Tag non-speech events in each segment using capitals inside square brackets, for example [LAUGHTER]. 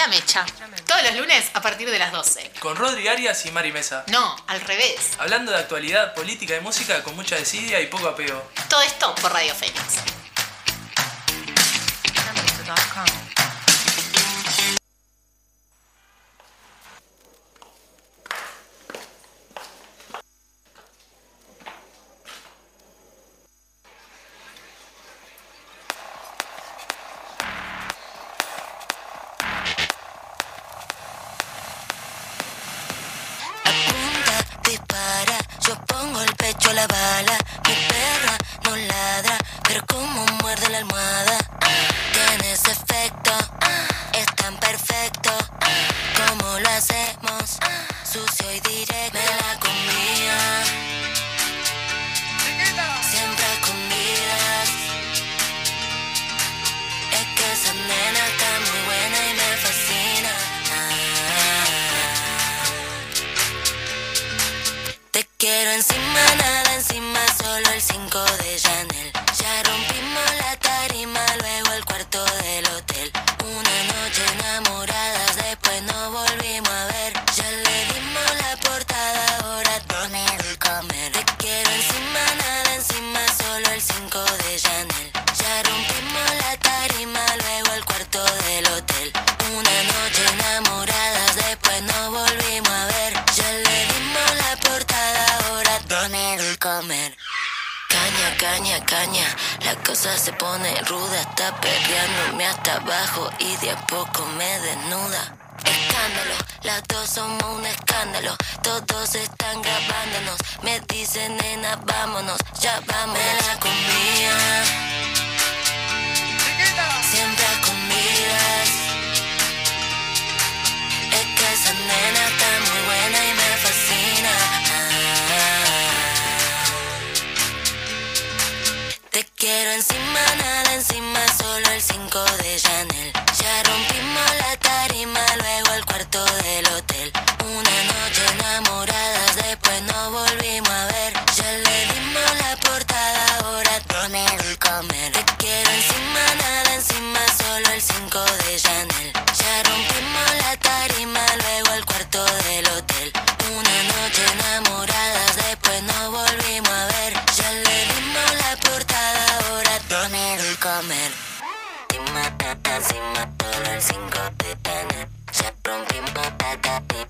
La Mecha. Todos los lunes a partir de las 12. Con Rodri Arias y Mari Mesa. No, al revés. Hablando de actualidad, política y música con mucha desidia y poco apego. Todo esto por Radio Fénix. Y de a poco me desnuda. Escándalo, las dos somos un escándalo, todos están grabándonos, me dicen nena vámonos, ya vamos. Me la comía, quiero encima, nada encima, solo el 5 de Chanel. Ya rompimos la tarima, luego el cuarto del hotel. Una noche enamoradas, después no volvimos a ver. Ya le dimos la portada, ahora poner el comer. Quiero encima, nada encima, solo el 5 de Chanel. Ya rompimos la tarima, luego el cuarto del hotel. Una noche enamoradas, después no volvimos comer. Encima, encima, solo el 5 de Chanel. Ya rompimos la hotel.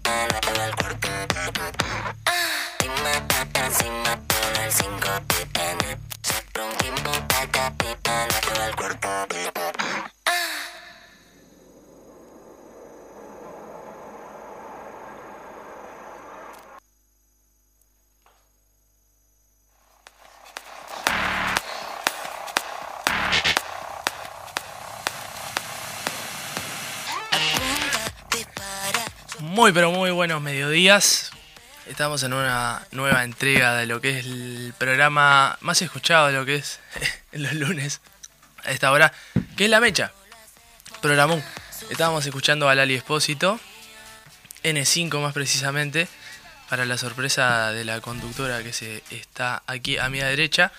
Encima, encima, solo el 5 de la tarima, Muy pero muy buenos mediodías. Estamos en una nueva entrega de lo que es el programa más escuchado de lo que es en [LAUGHS] los lunes a esta hora, que es La Mecha. Programón. Estábamos escuchando a Lali Espósito, N5 más precisamente, para la sorpresa de la conductora que se está aquí a mi derecha.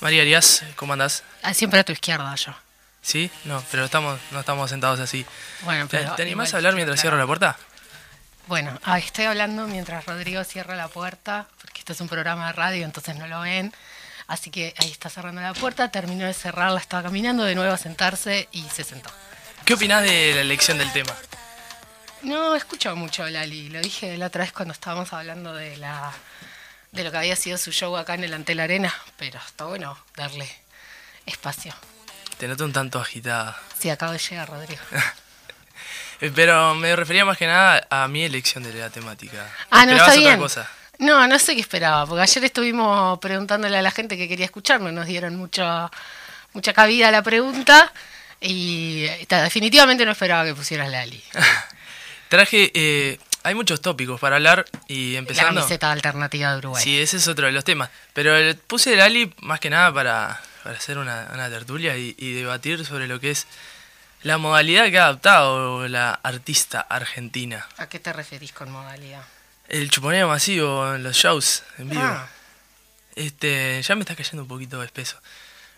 María Arias, ¿cómo andás? Ah, Siempre a tu izquierda yo. ¿Sí? No, pero estamos, no estamos sentados así. Bueno, ¿Te, pero te animás a hablar mientras claro. cierro la puerta? Bueno, estoy hablando mientras Rodrigo cierra la puerta, porque esto es un programa de radio, entonces no lo ven. Así que ahí está cerrando la puerta, terminó de cerrarla, estaba caminando de nuevo a sentarse y se sentó. ¿Qué opinás de la elección del tema? No escucho mucho Lali, lo dije la otra vez cuando estábamos hablando de la de lo que había sido su show acá en el Antel Arena, pero está bueno darle espacio. Te noto un tanto agitada. Sí, acabo de llegar, Rodrigo. [LAUGHS] Eh, Pero me refería más que nada a mi elección de la temática. Ah, no, está otra bien. cosa. No, no sé qué esperaba, porque ayer estuvimos preguntándole a la gente que quería escucharnos, nos dieron mucho, mucha cabida a la pregunta y ta, definitivamente no esperaba que pusieras Lali. [LAUGHS] Traje, eh, hay muchos tópicos para hablar y La empezando. camiseta alternativa de Uruguay. Sí, ese es otro de los temas. Pero puse el Ali más que nada para, para hacer una, una tertulia y, y debatir sobre lo que es la modalidad que ha adoptado la artista argentina. ¿A qué te referís con modalidad? El chuponeo masivo en los shows en vivo. Ah, Este, ya me está cayendo un poquito espeso.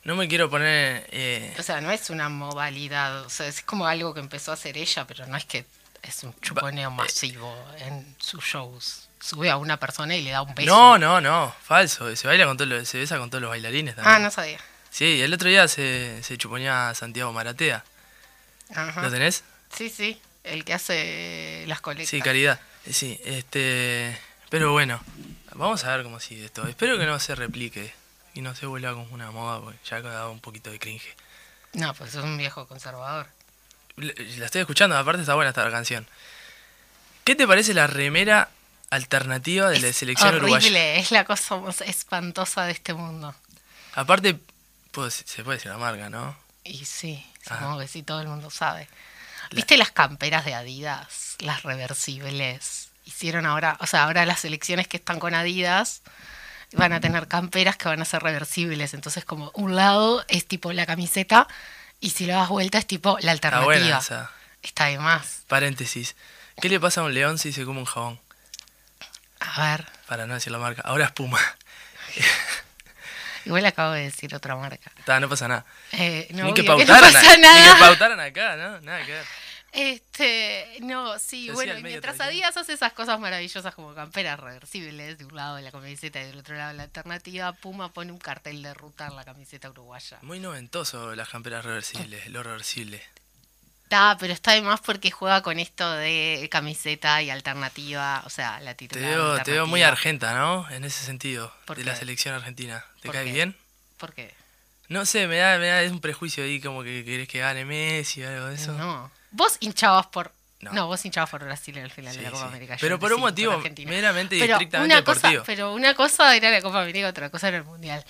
No me quiero poner... eh, o sea, no es una modalidad, o sea, es como algo que empezó a hacer ella, pero no es que es un chuponeo masivo en sus shows. Sube a una persona y le da un beso. No, no, no, falso. Se baila con todos los- se besa con todos los bailarines también. Ah, no sabía. Sí, el otro día se, se chuponía a Santiago Maratea. Ajá. ¿Lo tenés? Sí, sí, el que hace las colectas. Sí, caridad. Eh, Sí, este. Pero bueno, vamos a ver cómo sigue esto. Espero que no se replique y no se vuelva como una moda, porque ya ha dado un poquito de cringe. No, pues es un viejo conservador. La estoy escuchando, aparte está buena esta canción. ¿Qué te parece la remera alternativa de la selección horrible, uruguaya? es la cosa más espantosa de este mundo. Aparte, pues, se puede decir la marca, ¿no? Y sí, Ah. supongo que sí, todo el mundo sabe. ¿Viste las camperas de Adidas? Las reversibles. Hicieron ahora, o sea, ahora las selecciones que están con Adidas van a tener camperas que van a ser reversibles. Entonces, como un lado es tipo la camiseta y si lo das vuelta es tipo la Está alternativa. buena esa. Está de más. Paréntesis. ¿Qué le pasa a un león si se come un jabón? A ver, Para no decir la marca. Ahora es Puma. [LAUGHS] igual acabo de decir otra marca. Está, no pasa nada. Eh, no, ni, que obvio que no pautaran, pasa a- ni nada. que pautaran acá, ¿no? Nada que ver. Este, no, sí, Se bueno, mientras tradicional. Adidas hace esas cosas maravillosas como camperas reversibles, de un lado la camiseta y del otro lado la alternativa, Puma pone un cartel de ruta en la camiseta uruguaya. Muy noventoso las camperas reversibles, lo reversible. Está, pero está de más porque juega con esto de camiseta y alternativa, o sea, la Te titular. veo, te veo muy argenta, ¿no? En ese sentido, ¿Por de qué? la selección argentina. ¿Te ¿Por cae qué? bien? ¿Por qué? No sé, me da, me da es un prejuicio ahí como que querés que gane Messi o algo de eso. No. Vos hinchabas por... No. No. vos hinchabas por Brasil en el final Sí, de la Copa sí. América. Pero por un motivo meramente y Pero estrictamente una cosa, deportivo. pero una cosa era la Copa América, otra cosa era el Mundial.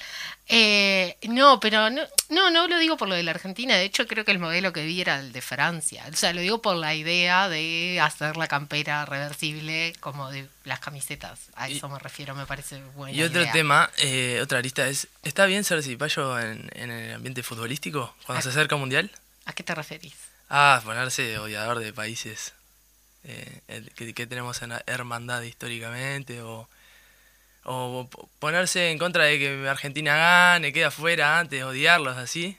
Eh, no, pero no, no, no lo digo por lo de la Argentina. De hecho, creo que el modelo que vi era el de Francia. O sea, lo digo por la idea de hacer la campera reversible como de las camisetas. A Y- eso me refiero, me parece buena Y otro idea. tema, eh, otra lista es, ¿está bien ser cipayo en, en el ambiente futbolístico cuando se acerca un mundial? ¿A qué te referís? Ah, ponerse odiador de países eh, el- que, que tenemos en la hermandad históricamente o, o po- ponerse en contra de que Argentina gane, queda afuera antes, odiarlos así.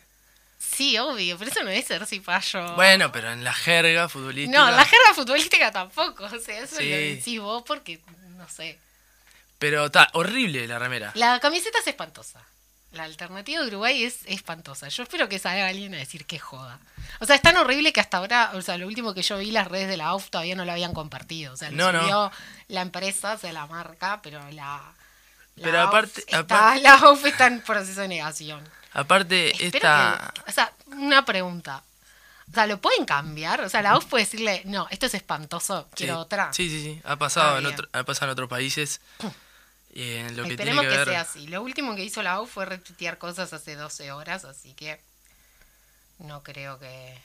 Sí, obvio, pero eso no es ser cipayo. Bueno, pero en la jerga futbolística. No, la jerga futbolística tampoco. O sea, eso Sí. lo decís vos porque, no sé. Pero está horrible la remera. La camiseta es espantosa. La alternativa de Uruguay es espantosa. Yo espero que salga alguien a decir que joda. O sea, es tan horrible que hasta ahora, o sea, lo último que yo vi, las redes de la AUF todavía no lo habían compartido. O sea, lo No, no. la empresa, o sea, la marca, pero la. la Pero AUF aparte- está, aparte- [LAUGHS] la AUF está en proceso de negación. Aparte, Espero esta... que- o sea, una pregunta. O sea, ¿lo pueden cambiar? O sea, la AUF puede decirle, no, esto es espantoso, quiero sí, otra. Sí, sí, sí. Ha pasado, Ah, en, otro- ha pasado en otros países. [CLEARS THROAT] Que tiene Esperemos que que, ver... sea así. Lo último que hizo la AUF fue retuitear cosas hace 12 horas, así que no creo que...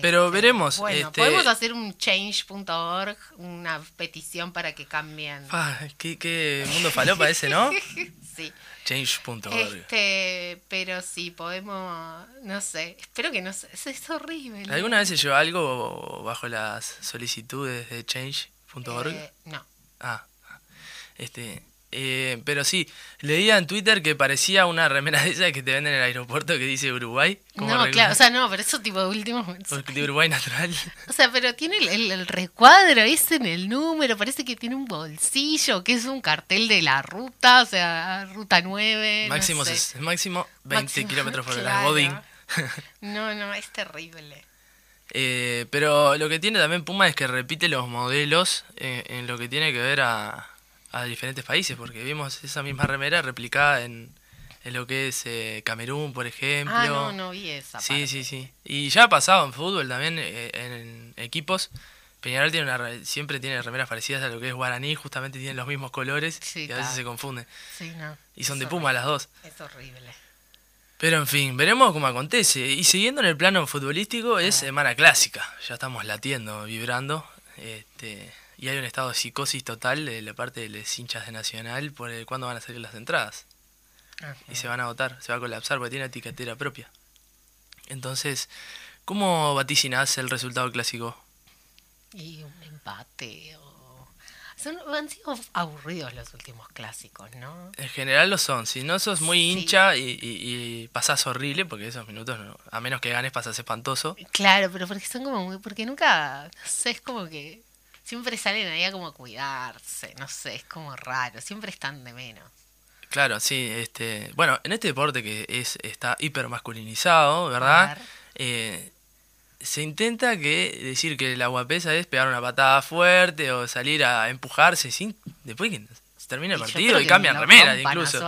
Pero Este, veremos, Bueno, este- podemos hacer un change.org, una petición para que cambien. Ah, qué, qué mundo falopa ese, ¿no? [LAUGHS] sí. Change.org. Este, pero sí, podemos, no sé, espero que no sé, es, horrible. ¿Alguna vez se llevó algo bajo las solicitudes de change.org? Eh, no. Ah. Este. eh, pero sí, leía en Twitter que parecía una remera de esas que te venden en el aeropuerto que dice Uruguay. No, regla- claro, o sea, no, pero eso tipo de último... [LAUGHS] de Uruguay natural. [LAUGHS] O sea, pero tiene el, el- el recuadro ese en el número, parece que tiene un bolsillo, que es un cartel de la ruta, o sea, ruta 9. no máximo, sé. ses- máximo 20 Máximo, kilómetros por hora. Godín. [LAUGHS] No, no, es terrible. Eh, pero lo que tiene también Puma es que repite los modelos eh, en lo que tiene que ver a, a diferentes países, porque vimos esa misma remera replicada en, en lo que es eh, Camerún, por ejemplo. Ah, no, no vi esa Sí, parte. sí, sí. Y ya ha pasado en fútbol también, eh, en equipos. Peñarol tiene una, re- siempre tiene remeras parecidas a lo que es Guaraní, justamente tienen los mismos colores Sí, y a veces se confunden. Sí, no. Y son es de Puma las dos. Es horrible. Pero en fin, veremos cómo acontece. Y siguiendo en el plano futbolístico, es semana clásica. Ya estamos latiendo, vibrando. Este, y hay un estado de psicosis total de la parte de los hinchas de Nacional por el cuándo van a salir las entradas. Ajá. Y se van a agotar, se va a colapsar porque tiene etiquetera propia. Entonces, ¿cómo vaticinás el resultado clásico? Y un empate o... Son, han sido aburridos los últimos clásicos, ¿no? En general lo son. Si no sos muy Sí. hincha y, y, y pasás horrible, porque esos minutos, no- a menos que ganes, pasás espantoso. Claro, pero porque son como muy, porque nunca, no sé, es como que siempre salen ahí a como cuidarse, no sé, es como raro, siempre están de menos. Claro, sí. este Bueno, en este deporte que es está hiper masculinizado, ¿verdad? Eh, se intenta que decir que la guapesa es pegar una patada fuerte o salir a empujarse sin después que se termina el Y partido y cambian remeras incluso.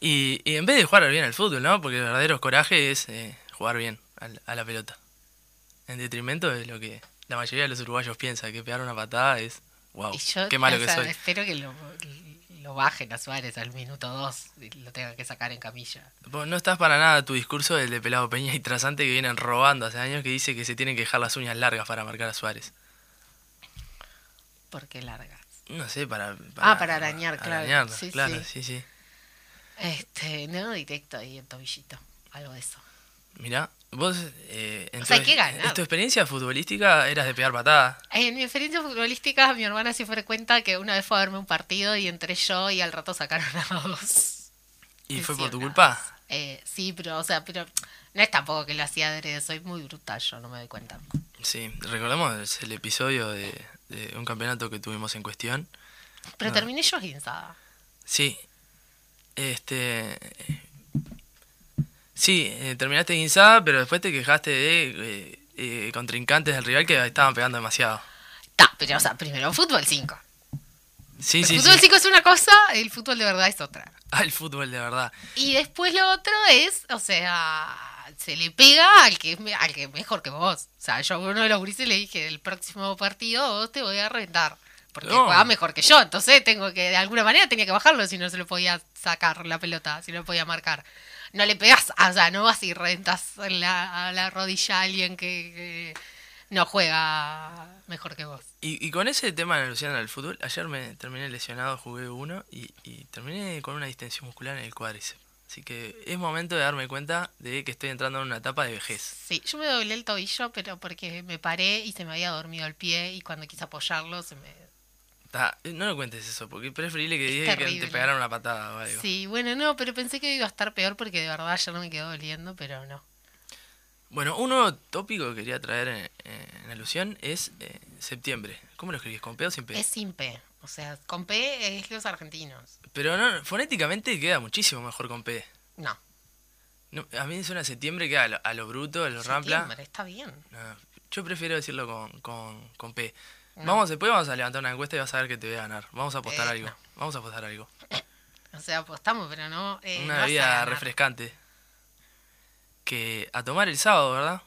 Y, y en vez de jugar bien al fútbol, ¿no? Porque el verdadero coraje es eh, jugar bien a la pelota. En detrimento de lo que la mayoría de los uruguayos piensa, que pegar una patada es, wow, yo qué malo o que soy. espero que lo, lo bajen a Suárez al minuto 2 y lo tengan que sacar en camilla. Vos no estás para nada tu discurso del de Pelado Peña y Trasante que vienen robando hace años que dice que se tienen que dejar las uñas largas para marcar a Suárez. Porque largas. No sé, para... Ah, para arañar, claro. arañarla, Sí, claro, sí. sí, sí. Este, no directo ahí en tobillito. Algo de eso. Mirá, vos eh, en, O sea, tu, hay que ganar. en tu experiencia futbolística eras de pegar patadas. En mi experiencia futbolística, mi hermana sí fue cuenta que una vez fue a verme un partido y entré yo y al rato sacaron a dos. Y fue por tu culpa. Eh, sí, pero, o sea, pero no es tampoco que lo hacía adrede, soy muy brutal, yo no me doy cuenta. Sí, recordemos el episodio de, de un campeonato que tuvimos en cuestión. Pero No. terminé yo guinzada. Sí. Este. Sí, eh, terminaste guinzada, pero después te quejaste de eh, eh, contrincantes del rival que estaban pegando demasiado. Ta, pero, o sea, primero fútbol 5. Sí, el sí, fútbol sí. 5 es una cosa, el fútbol de verdad es otra. [LAUGHS] Ah, el fútbol de verdad. Y después lo otro es, o sea, se le pega al que al que es mejor que vos. O sea, yo a uno de los gurises le dije, el próximo partido vos te voy a rentar. Porque No. juega mejor que yo. Entonces tengo que, de alguna manera tenía que bajarlo si no se lo podía sacar la pelota, si no lo podía marcar. No le pegás, o sea, no vas y rentas en la, a la rodilla a alguien que, que no juega mejor que vos. Y, y con ese tema de alusión al fútbol, ayer me terminé lesionado, jugué uno y, y terminé con una distensión muscular en el cuádriceps. Así que es momento de darme cuenta de que estoy entrando en una etapa de vejez. Sí, yo me doblé el tobillo, pero porque me paré y se me había dormido el pie y cuando quise apoyarlo se me Ta, no lo cuentes eso, porque es preferible que digas que te pegaran una patada o algo. Sí, bueno, no, pero pensé que iba a estar peor porque de verdad ya no me quedó doliendo, pero no. Bueno, un nuevo tópico que quería traer en, en alusión es eh, septiembre. ¿Cómo lo escribís? ¿Con P o sin P? Es sin P. O sea, con P es los argentinos. Pero no, fonéticamente queda muchísimo mejor con P. No. No, a mí me suena septiembre, queda a lo, a lo bruto, a lo rampla. Septiembre, está bien. No, yo prefiero decirlo con, con, con P. No. Vamos, después vamos a levantar una encuesta y vas a ver que te voy a ganar. Vamos a apostar Eh, algo. no. Vamos a apostar algo. O sea, apostamos, pero no. eh, una bebida refrescante. Que a tomar el sábado, ¿verdad?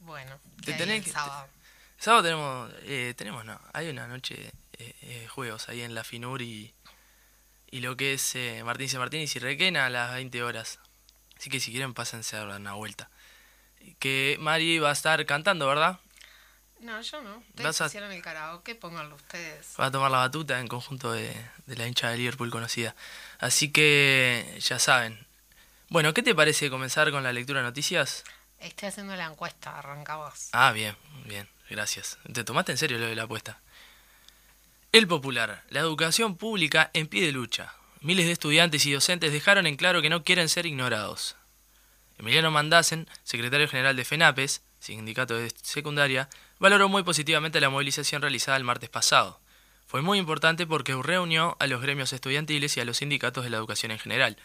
Bueno, Te tenés el que- sábado. sábado tenemos, eh, tenemos no, hay una noche eh, eh, juegos ahí en la Finur y, y lo que es eh, Martín C. Martínez y Requena a las 20 horas. Así que si quieren pásense a dar una vuelta. Que Mari va a estar cantando, ¿verdad? No, yo no. Ustedes hicieron el karaoke, pónganlo ustedes. Va a tomar la batuta en conjunto de, de la hincha de Liverpool conocida. Así que ya saben. Bueno, ¿qué te parece comenzar con la lectura de noticias? Estoy haciendo la encuesta, arranca vos. Ah, bien, bien, gracias. ¿Te tomaste en serio lo de la apuesta? El Popular. La educación pública en pie de lucha. Miles de estudiantes y docentes dejaron en claro que no quieren ser ignorados. Emiliano Mandasen, secretario general de FENAPES, sindicato de secundaria, valoró muy positivamente la movilización realizada el martes pasado. Fue muy importante porque reunió a los gremios estudiantiles y a los sindicatos de la educación en general,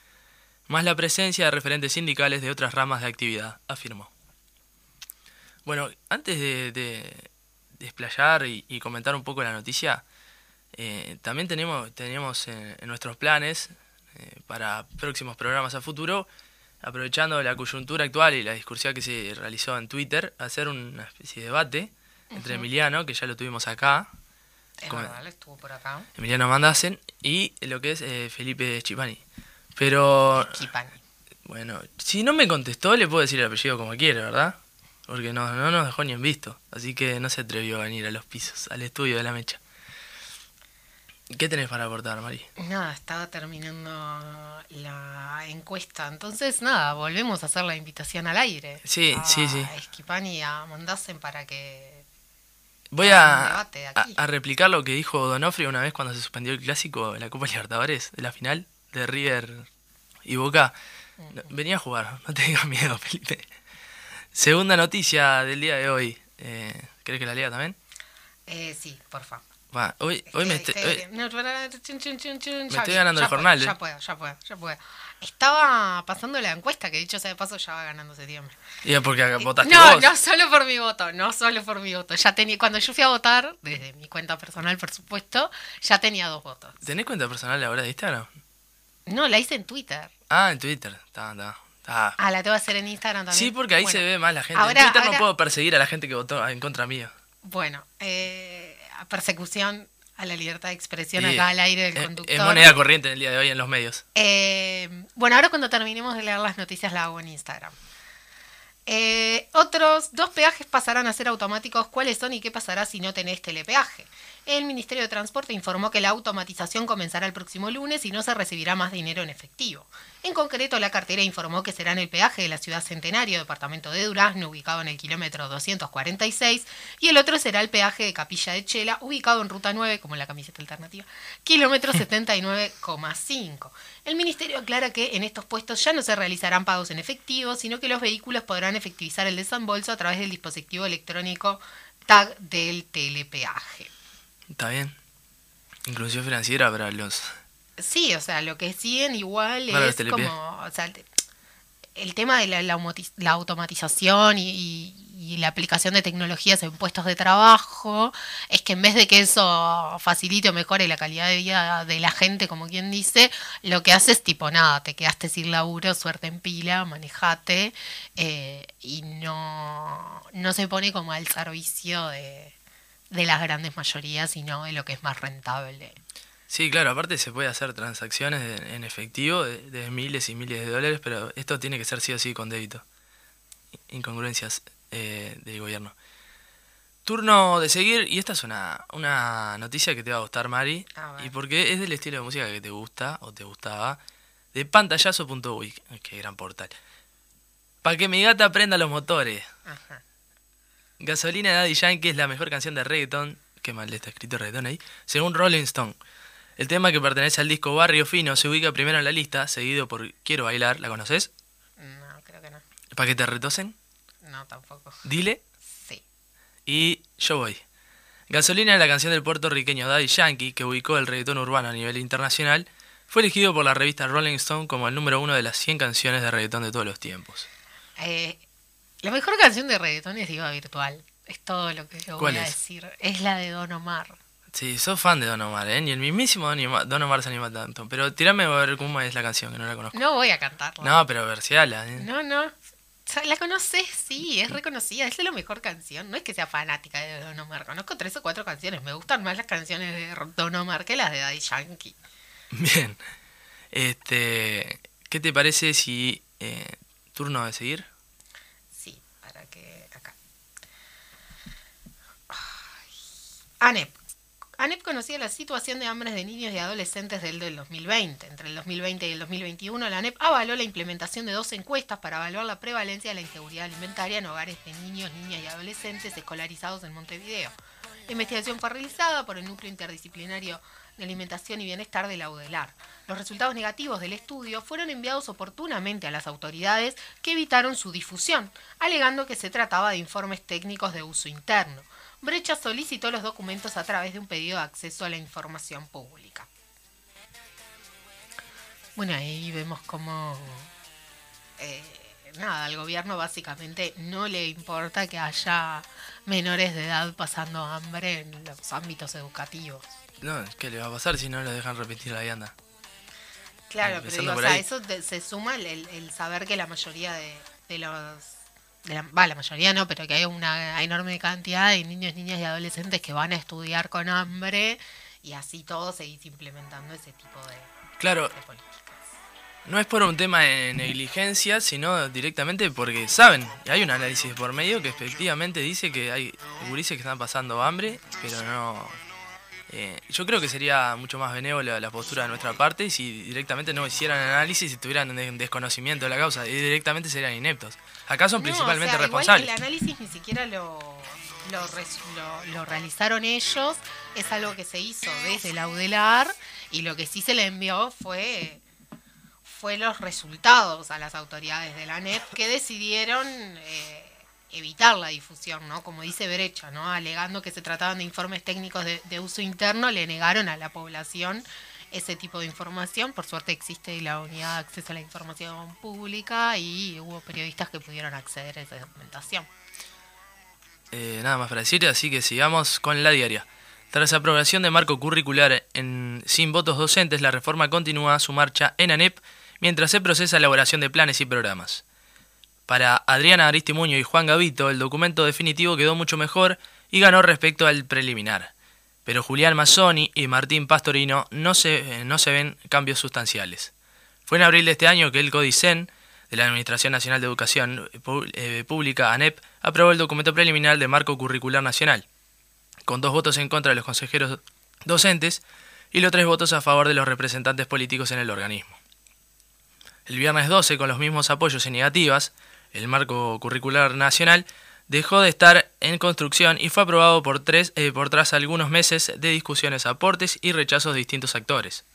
más la presencia de referentes sindicales de otras ramas de actividad, afirmó. Bueno, antes de, de desplayar y, comentar un poco la noticia, eh, también tenemos, tenemos en, nuestros planes eh, para próximos programas a futuro, aprovechando la coyuntura actual y la discusión que se realizó en Twitter, hacer una especie de debate entre Emiliano, que ya lo tuvimos acá, Es él estuvo por acá. Emiliano Mandasen, y lo que es eh, Felipe Chipani. Pero, Kipani. bueno, si no me contestó, le puedo decir el apellido como quiere, ¿verdad? Porque no, no nos dejó ni en visto. Así que no se atrevió a venir a los pisos, al estudio de la mecha. ¿Qué tenés para aportar, Mari? Nada, estaba terminando la encuesta. Entonces, nada, volvemos a hacer la invitación al aire. Sí, a sí, sí. Esquipani y a Mondasen para que Voy un a, a, replicar lo que dijo Donofrio una vez cuando se suspendió el clásico de la Copa Libertadores, de la final de River y Boca. Venía a jugar, [LAUGHS] no tengas miedo, Felipe. Segunda noticia del día de hoy. Eh, ¿Querés que la lea también? Eh, sí, porfa. Va, hoy, hoy me, Estoy- hoy- ya ganando ya el puedo, jornal, Ya eh. puedo, ya puedo, ya puedo. Estaba pasando la encuesta, que dicho sea de paso ya va ganando septiembre. Ya porque votaste no, vos. no solo por mi voto, no solo por mi voto. Ya tenía, cuando yo fui a votar, desde mi cuenta personal, por supuesto, ya tenía dos votos. ¿Tenés cuenta personal ahora de Instagram? No, la hice en Twitter. Ah, en Twitter. Está, está, está. Ah, la tengo que hacer en Instagram también. Sí, porque ahí Bueno, se ve más la gente. ahora- en Twitter no puedo perseguir a la gente que votó en contra mío. Bueno, eh, persecución a la libertad de expresión acá al aire del conductor. Es moneda corriente en el día de hoy en los medios. Eh, bueno, ahora cuando terminemos de leer las noticias la hago en Instagram. Eh, otros dos peajes pasarán a ser automáticos. ¿Cuáles son y qué pasará si no tenés telepeaje? El Ministerio de Transporte informó que la automatización comenzará el próximo lunes y no se recibirá más dinero en efectivo. En concreto, la cartera informó que será en el peaje de la ciudad Centenario, departamento de Durazno, ubicado en el kilómetro 246, y el otro será el peaje de Capilla de Chela, ubicado en ruta 9, como la camiseta alternativa, kilómetro [LAUGHS] 79,5. El ministerio aclara que en estos puestos ya no se realizarán pagos en efectivo, sino que los vehículos podrán efectivizar el desembolso a través del dispositivo electrónico tag del telepeaje. Está bien. Inclusión financiera para los. Sí, o sea, lo que siguen igual Para es como, o sea, el- tema de la, la automati- la automatización y, y- y la aplicación de tecnologías en puestos de trabajo, es que en vez de que eso facilite o mejore la calidad de vida de la gente, como quien dice, lo que hace es tipo nada, te quedaste sin laburo, suerte en pila, manejate, eh, y no, no se pone como al servicio de, de las grandes mayorías, sino de lo que es más rentable. Sí, claro, aparte se puede hacer transacciones en efectivo de, de miles y miles de dólares, pero esto tiene que ser sí o sí con débito. Incongruencias eh, del gobierno. Turno de seguir, y esta es una, una noticia que te va a gustar, Mari, A y porque es del estilo de música que te gusta o te gustaba, de pantallazo.uy, qué gran portal. Para que mi gata prenda los motores. Ajá. Gasolina de Daddy Yankee es la mejor canción de reggaeton. Qué mal está escrito reggaeton ahí. Según Rolling Stone. El tema que pertenece al disco Barrio Fino se ubica primero en la lista, seguido por Quiero Bailar. ¿La conoces? No, creo que no. ¿Para que te retosen? No, tampoco. Dile. Sí. Y Yo Voy. Gasolina es la canción del puertorriqueño Daddy Yankee, que ubicó el reggaetón urbano a nivel internacional. Fue elegido por la revista Rolling Stone como el número uno de las 100 canciones de reggaetón de todos los tiempos. Eh, la mejor canción de reggaetón es Diva Virtual. Es todo lo que yo voy ¿Cuál a es? decir. Es la de Don Omar. Sí, sos fan de Don Omar, ¿eh? Ni el mismísimo Don Omar, Don Omar se anima tanto. Pero tirame a ver cómo es la canción, que no la conozco. No voy a cantarla. No, pero verseala. ¿eh? no. no. La conoces, sí, es reconocida. Es la mejor canción. No es que sea fanática de Don Omar. Conozco tres o cuatro canciones. Me gustan más las canciones de Don Omar que las de Daddy Yankee. [LAUGHS] Bien. Este, ¿Qué te parece si... eh, turno de seguir? Sí, para que. Acá. Ay. ANEP. ANEP conocía la situación de hambre de niños y adolescentes del, del 2020. Entre el 2020 y el 2021, la ANEP avaló la implementación de dos encuestas para evaluar la prevalencia de la inseguridad alimentaria en hogares de niños, niñas y adolescentes escolarizados en Montevideo. La investigación fue realizada por el Núcleo Interdisciplinario de Alimentación y Bienestar de la UDELAR. Los resultados negativos del estudio fueron enviados oportunamente a las autoridades que evitaron su difusión, alegando que se trataba de informes técnicos de uso interno. Brecha solicitó los documentos a través de un pedido de acceso a la información pública. Bueno, ahí vemos cómo eh, nada, al gobierno básicamente no le importa que haya menores de edad pasando hambre en los ámbitos educativos. No, ¿qué le va a pasar si no lo dejan repetir la vianda? Claro, pero digo, o sea, ahí. eso te- se suma el, el- el saber que la mayoría de, de los... de la, va, la mayoría no, pero que hay una enorme cantidad de niños, niñas y adolescentes que van a estudiar con hambre y así todo seguís implementando ese tipo de, Claro, de políticas. no es por un tema de negligencia, sino directamente porque saben, hay un análisis por medio que efectivamente dice que hay gurises que están pasando hambre, pero no Eh, yo creo que sería mucho más benévola la postura de nuestra parte si directamente no hicieran análisis y tuvieran un desconocimiento de la causa y directamente serían ineptos. Acá son No, principalmente o sea, igual responsables. el análisis ni siquiera lo, lo, lo- lo realizaron ellos, es algo que se hizo desde la UDELAR y lo que sí se le envió fue, fue los resultados a las autoridades de la NEP que decidieron eh, evitar la difusión, ¿no? Como dice Brecha, ¿no? Alegando que se trataban de informes técnicos de, uso interno, le negaron a la población ese tipo de información. Por suerte existe la unidad de acceso a la información pública y hubo periodistas que pudieron acceder a esa documentación. Eh, nada más para decir, así que sigamos con la diaria. Tras aprobación de marco curricular en, sin votos docentes, la reforma continúa su marcha en ANEP mientras se procesa la elaboración de planes y programas. Para Adriana Aristimuño y Juan Gavito, el documento definitivo quedó mucho mejor y ganó respecto al preliminar. Pero Julián Mazzoni y Martín Pastorino no se, eh, no se ven cambios sustanciales. Fue en abril de este año que el CODICEN, de la Administración Nacional de Educación Pu- eh, Pública, ANEP, aprobó el documento preliminar de marco curricular nacional, con dos votos en contra de los consejeros docentes y los tres votos a favor de los representantes políticos en el organismo. El viernes 12, con los mismos apoyos y negativas, el marco curricular nacional dejó de estar en construcción y fue aprobado por, tres, eh, por tras algunos meses de discusiones, aportes y rechazos de distintos actores.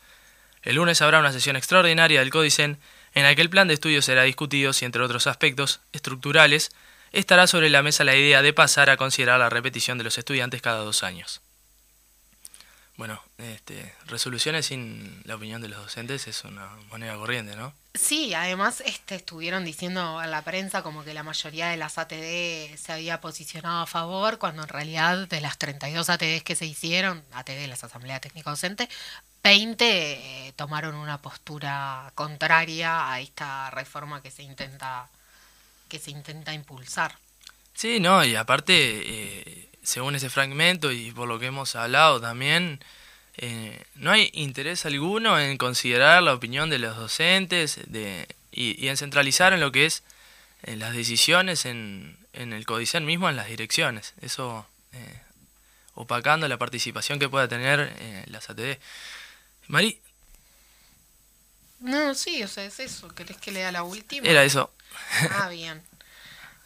El lunes habrá una sesión extraordinaria del Códicen en la que el plan de estudio será discutido y, entre otros aspectos estructurales, estará sobre la mesa la idea de pasar a considerar la repetición de los estudiantes cada dos años. Bueno, este, resoluciones sin la opinión de los docentes es una moneda corriente, ¿no? Sí, además este, estuvieron diciendo en la prensa como que la mayoría de las ATD se había posicionado a favor, cuando en realidad de las 32 ATDs que se hicieron, ATD, las Asambleas Técnica Docente, 20 eh, tomaron una postura contraria a esta reforma que se intenta que se intenta impulsar. Sí, no, y aparte, eh, según ese fragmento y por lo que hemos hablado también, eh, no hay interés alguno en considerar la opinión de los docentes de, y, y en centralizar en lo que es en las decisiones en, en el codicen mismo, en las direcciones. Eso eh, opacando la participación que pueda tener eh, las ATD. Mari, No, sí, o sea, es eso. ¿Querés que lea la última? era eso. Ah, bien.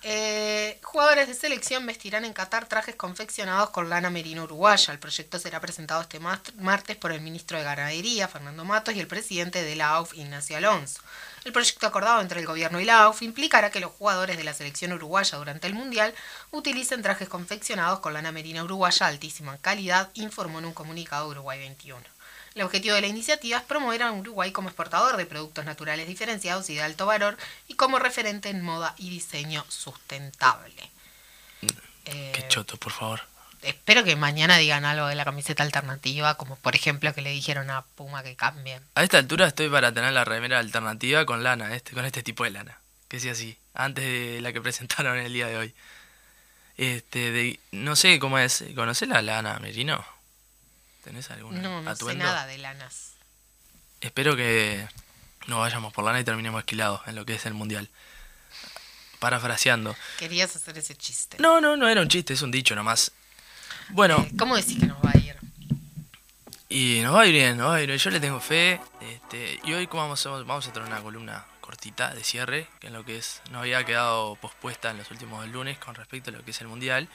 Eh, jugadores de selección vestirán en Qatar trajes confeccionados con lana merino uruguaya. El proyecto será presentado este martes por el ministro de Ganadería, Fernando Matos, y el presidente de la AUF, Ignacio Alonso. El proyecto acordado entre el gobierno y la AUF implicará que los jugadores de la selección uruguaya durante el Mundial utilicen trajes confeccionados con lana merina uruguaya altísima calidad, informó en un comunicado Uruguay 21. El objetivo de la iniciativa es promover a Uruguay como exportador de productos naturales diferenciados y de alto valor y como referente en moda y diseño sustentable. Eh, Qué choto, por favor. espero que mañana digan algo de la camiseta alternativa, como por ejemplo que le dijeron a Puma que cambien. A esta altura estoy para tener la remera alternativa con lana, este, con este tipo de lana. Que sea así, antes de la que [LAUGHS] presentaron el día de hoy. Este, de, no sé cómo es. ¿Conocés la lana, Merino? ¿Tenés alguna No, no sé atuendo? nada de lanas. Espero que no vayamos por lana y terminemos esquilados en lo que es el mundial. Parafraseando. Querías hacer ese chiste. No, no, no era un chiste, es un dicho nomás. Bueno, Eh, ¿Cómo decís que nos va a ir? Y nos va a ir bien, nos va a ir bien. Yo le tengo fe. Este, y hoy como vamos, a- vamos a tener una columna cortita de cierre, que en lo que es nos había quedado pospuesta en los últimos lunes con respecto a lo que es el Mundial.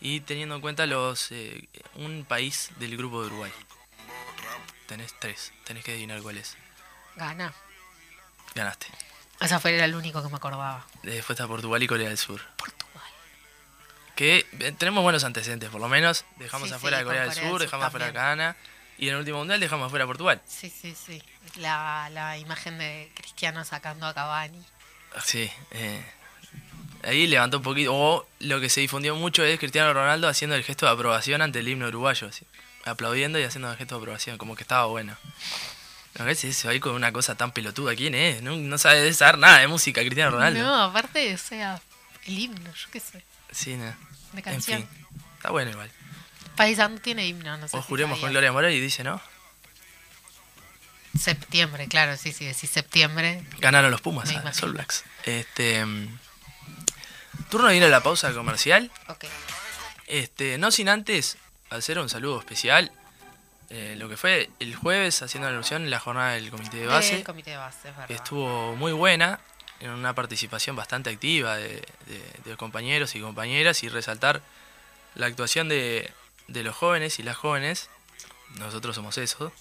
Y teniendo en cuenta los eh, un país del grupo de Uruguay. Tenés tres, tenés que adivinar cuál es. Gana. Ganaste. Esa fue era el único que me acordaba. Después está Portugal y Corea del Sur. Portugal. Que eh, tenemos buenos antecedentes, por lo menos. Dejamos Sí, afuera sí, a Corea del Sur, dejamos afuera a también. Ghana. Y en el último Mundial dejamos afuera a Portugal. Sí, sí, sí. La, la imagen de Cristiano sacando a Cavani. Sí, eh, ahí levantó un poquito. O lo que se difundió mucho es Cristiano Ronaldo haciendo el gesto de aprobación ante el himno uruguayo, así, aplaudiendo y haciendo el gesto de aprobación, como que estaba bueno. A veces eso ahí con una cosa tan pelotuda, ¿quién es? No, no sabe saber nada de música, Cristiano Ronaldo. No, aparte, o sea, el himno, yo qué sé. Sí, no. De En canción. fin, está bueno igual. Paisano tiene himno, no sé. O si juremos con. Gloria Moral y dice, ¿no? Septiembre, claro, sí, sí, decís septiembre. Ganaron los Pumas a imagino. All Blacks. Este, mm, turno de ir a la pausa comercial. Ok. Este, no sin antes hacer un saludo especial eh, lo que fue el jueves, haciendo alusión en la jornada del comité de base, El comité de base, es verdad. que estuvo muy buena, en una participación bastante activa de, de- de compañeros y compañeras, y resaltar la actuación de, de los jóvenes y las jóvenes. Nosotros somos eso,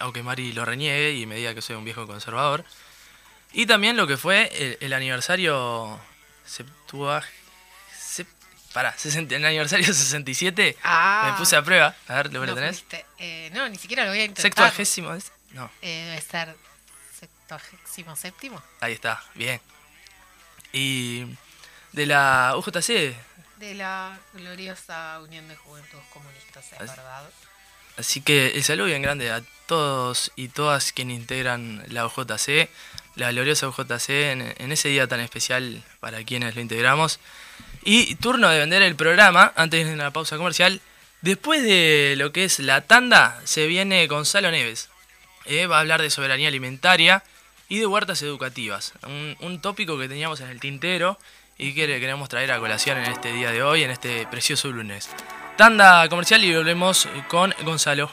aunque Mari lo reniegue y me diga que soy un viejo conservador. Y también lo que fue el, el aniversario septua- sep- pará, 60 el aniversario 67. Ah. me puse a prueba. A ver, ¿lo No tenés? Eh, no, ni siquiera lo voy a intentar. Sextuagésimo. ¿es? No, Eh, debe ser septuagésimo séptimo. ahí está, bien. Y de la UJC, De la gloriosa Unión de Juventudes Comunistas, es verdad. Así que el saludo bien grande a todos y todas quienes integran la UJC, la gloriosa UJC, en, ese día tan especial para quienes lo integramos. Y turno de vender el programa antes de la pausa comercial. Después de lo que es la tanda, se viene Gonzalo Neves. Eh, va a hablar de soberanía alimentaria y de huertas educativas. Un, un tópico que teníamos en el tintero y que le queremos traer a colación en este día de hoy, en este precioso lunes. Tanda comercial y volvemos con Gonzalo.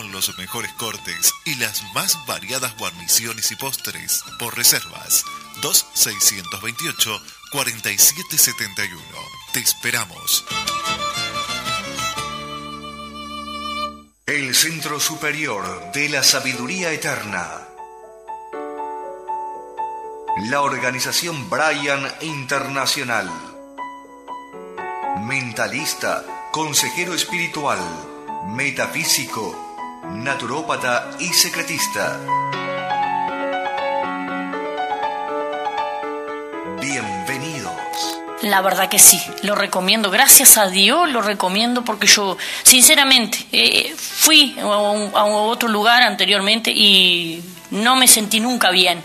con los mejores cortes y las más variadas guarniciones y postres. Por reservas, 2628-4771. Te esperamos. El Centro Superior de la Sabiduría Eterna. La organización Brian Internacional. Mentalista, consejero espiritual, metafísico, naturópata y secretista. Bienvenidos. La verdad que sí, lo recomiendo. Gracias a Dios lo recomiendo porque yo, sinceramente, eh, fui a, otro lugar anteriormente y no me sentí nunca bien.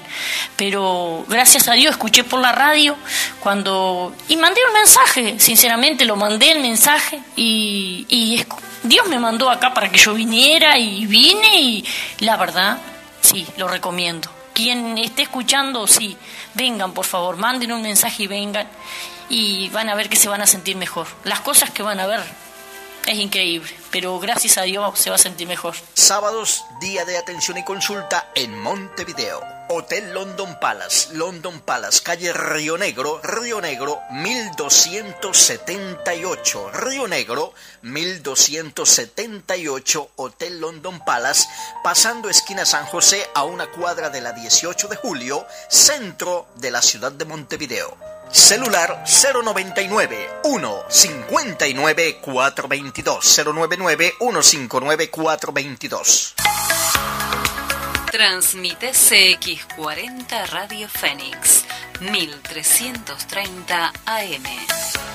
Pero gracias a Dios escuché por la radio cuando... Y mandé un mensaje, sinceramente lo mandé el mensaje y, y escu- Dios me mandó acá para que yo viniera y vine y la verdad, sí, lo recomiendo. Quien esté escuchando, sí, vengan por favor, manden un mensaje y vengan y van a ver que se van a sentir mejor. Las cosas que van a ver es increíble, pero gracias a Dios se va a sentir mejor. Sábados, día de atención y consulta en Montevideo. Hotel London Palace, London Palace, calle Río Negro, Río Negro 1278, Río Negro 1278, Hotel London Palace, pasando esquina San José a una cuadra de la 18 de julio, centro de la ciudad de Montevideo. Celular 099 159 422 099 159 422 Transmite CX40 Radio Fénix 1330 AM.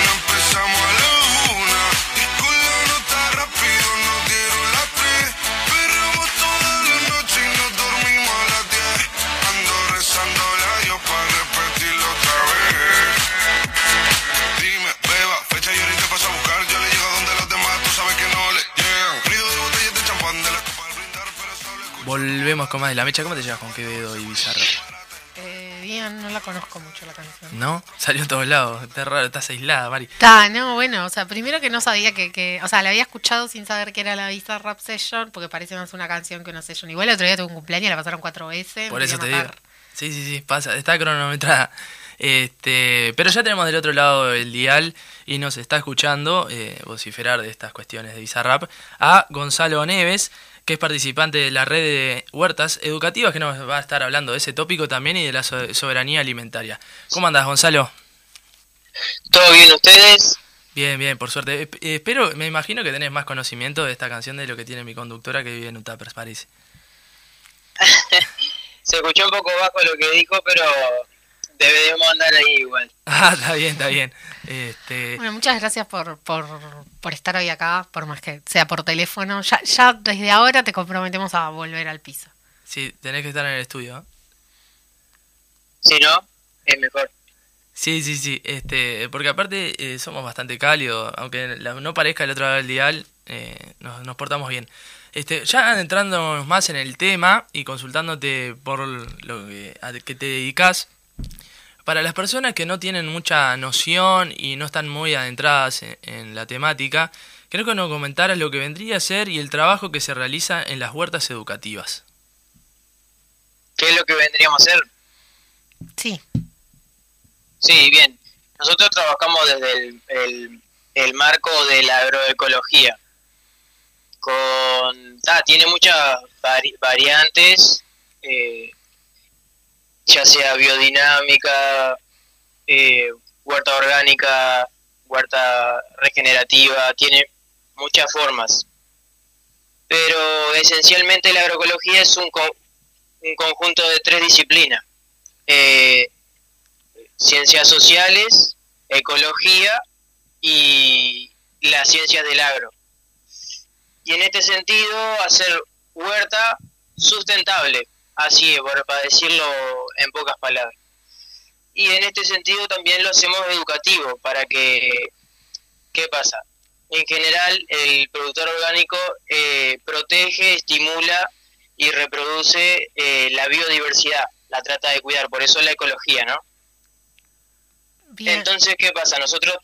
Volvemos con más de la mecha. ¿Cómo te llevas con Quevedo y Bizarro? Eh, bien, no la conozco mucho la canción. ¿No? Salió en todos lados. Está raro, estás aislada, Mari. Está, no, bueno, o sea, primero que no sabía que, que, o sea, la había escuchado sin saber que era la Visa Rap Session, porque parece más una canción que una session. Igual el otro día tuve un cumpleaños y la pasaron cuatro veces. Por eso te a digo. Sí, sí, sí, pasa, está cronometrada. Este, pero ya tenemos del otro lado el dial y nos está escuchando eh, vociferar de estas cuestiones de Bizarrap a Gonzalo Neves, que es participante de la red de huertas educativas, que nos va a estar hablando de ese tópico también y de la so- soberanía alimentaria. ¿Cómo andas, Gonzalo? ¿Todo bien ustedes? Bien, bien, por suerte. Eh, espero, me imagino que tenés más conocimiento de esta canción de lo que tiene mi conductora que vive en Utah, parece. [LAUGHS] Se escuchó un poco bajo lo que dijo, pero debemos andar ahí igual. [LAUGHS] Ah, está bien, está bien. Este, Bueno, muchas gracias por, por, por estar hoy acá, por más que sea por teléfono. Ya, ya desde ahora te comprometemos a volver al piso. sí, tenés que estar en el estudio. ¿eh? Si no, es mejor. Sí, sí, sí, este, porque aparte eh, somos bastante cálidos, aunque la- no parezca el otro lado del dial, eh, nos, nos portamos bien. Este, ya entrándonos más en el tema y consultándote por lo que, a qué te dedicas, para las personas que no tienen mucha noción y no están muy adentradas en, en la temática, creo que nos comentaras lo que vendría a ser y el trabajo que se realiza en las huertas educativas. ¿Qué es lo que vendríamos a hacer? Sí. Sí, bien. Nosotros trabajamos desde el, el- el marco de la agroecología. Con, ah, tiene muchas vari- variantes, eh, ya sea biodinámica, eh, huerta orgánica, huerta regenerativa, tiene muchas formas. Pero esencialmente la agroecología es un, co- un conjunto de tres disciplinas. Eh, ciencias sociales, ecología y las ciencias del agro. Y en este sentido, hacer huerta sustentable, así es, por- para decirlo en pocas palabras. Y en este sentido también lo hacemos educativo, para que, ¿qué pasa? En general, el productor orgánico eh, protege, estimula y reproduce eh, la biodiversidad, la trata de cuidar, por eso la ecología, ¿no? Bien. Entonces, ¿qué pasa? Nosotros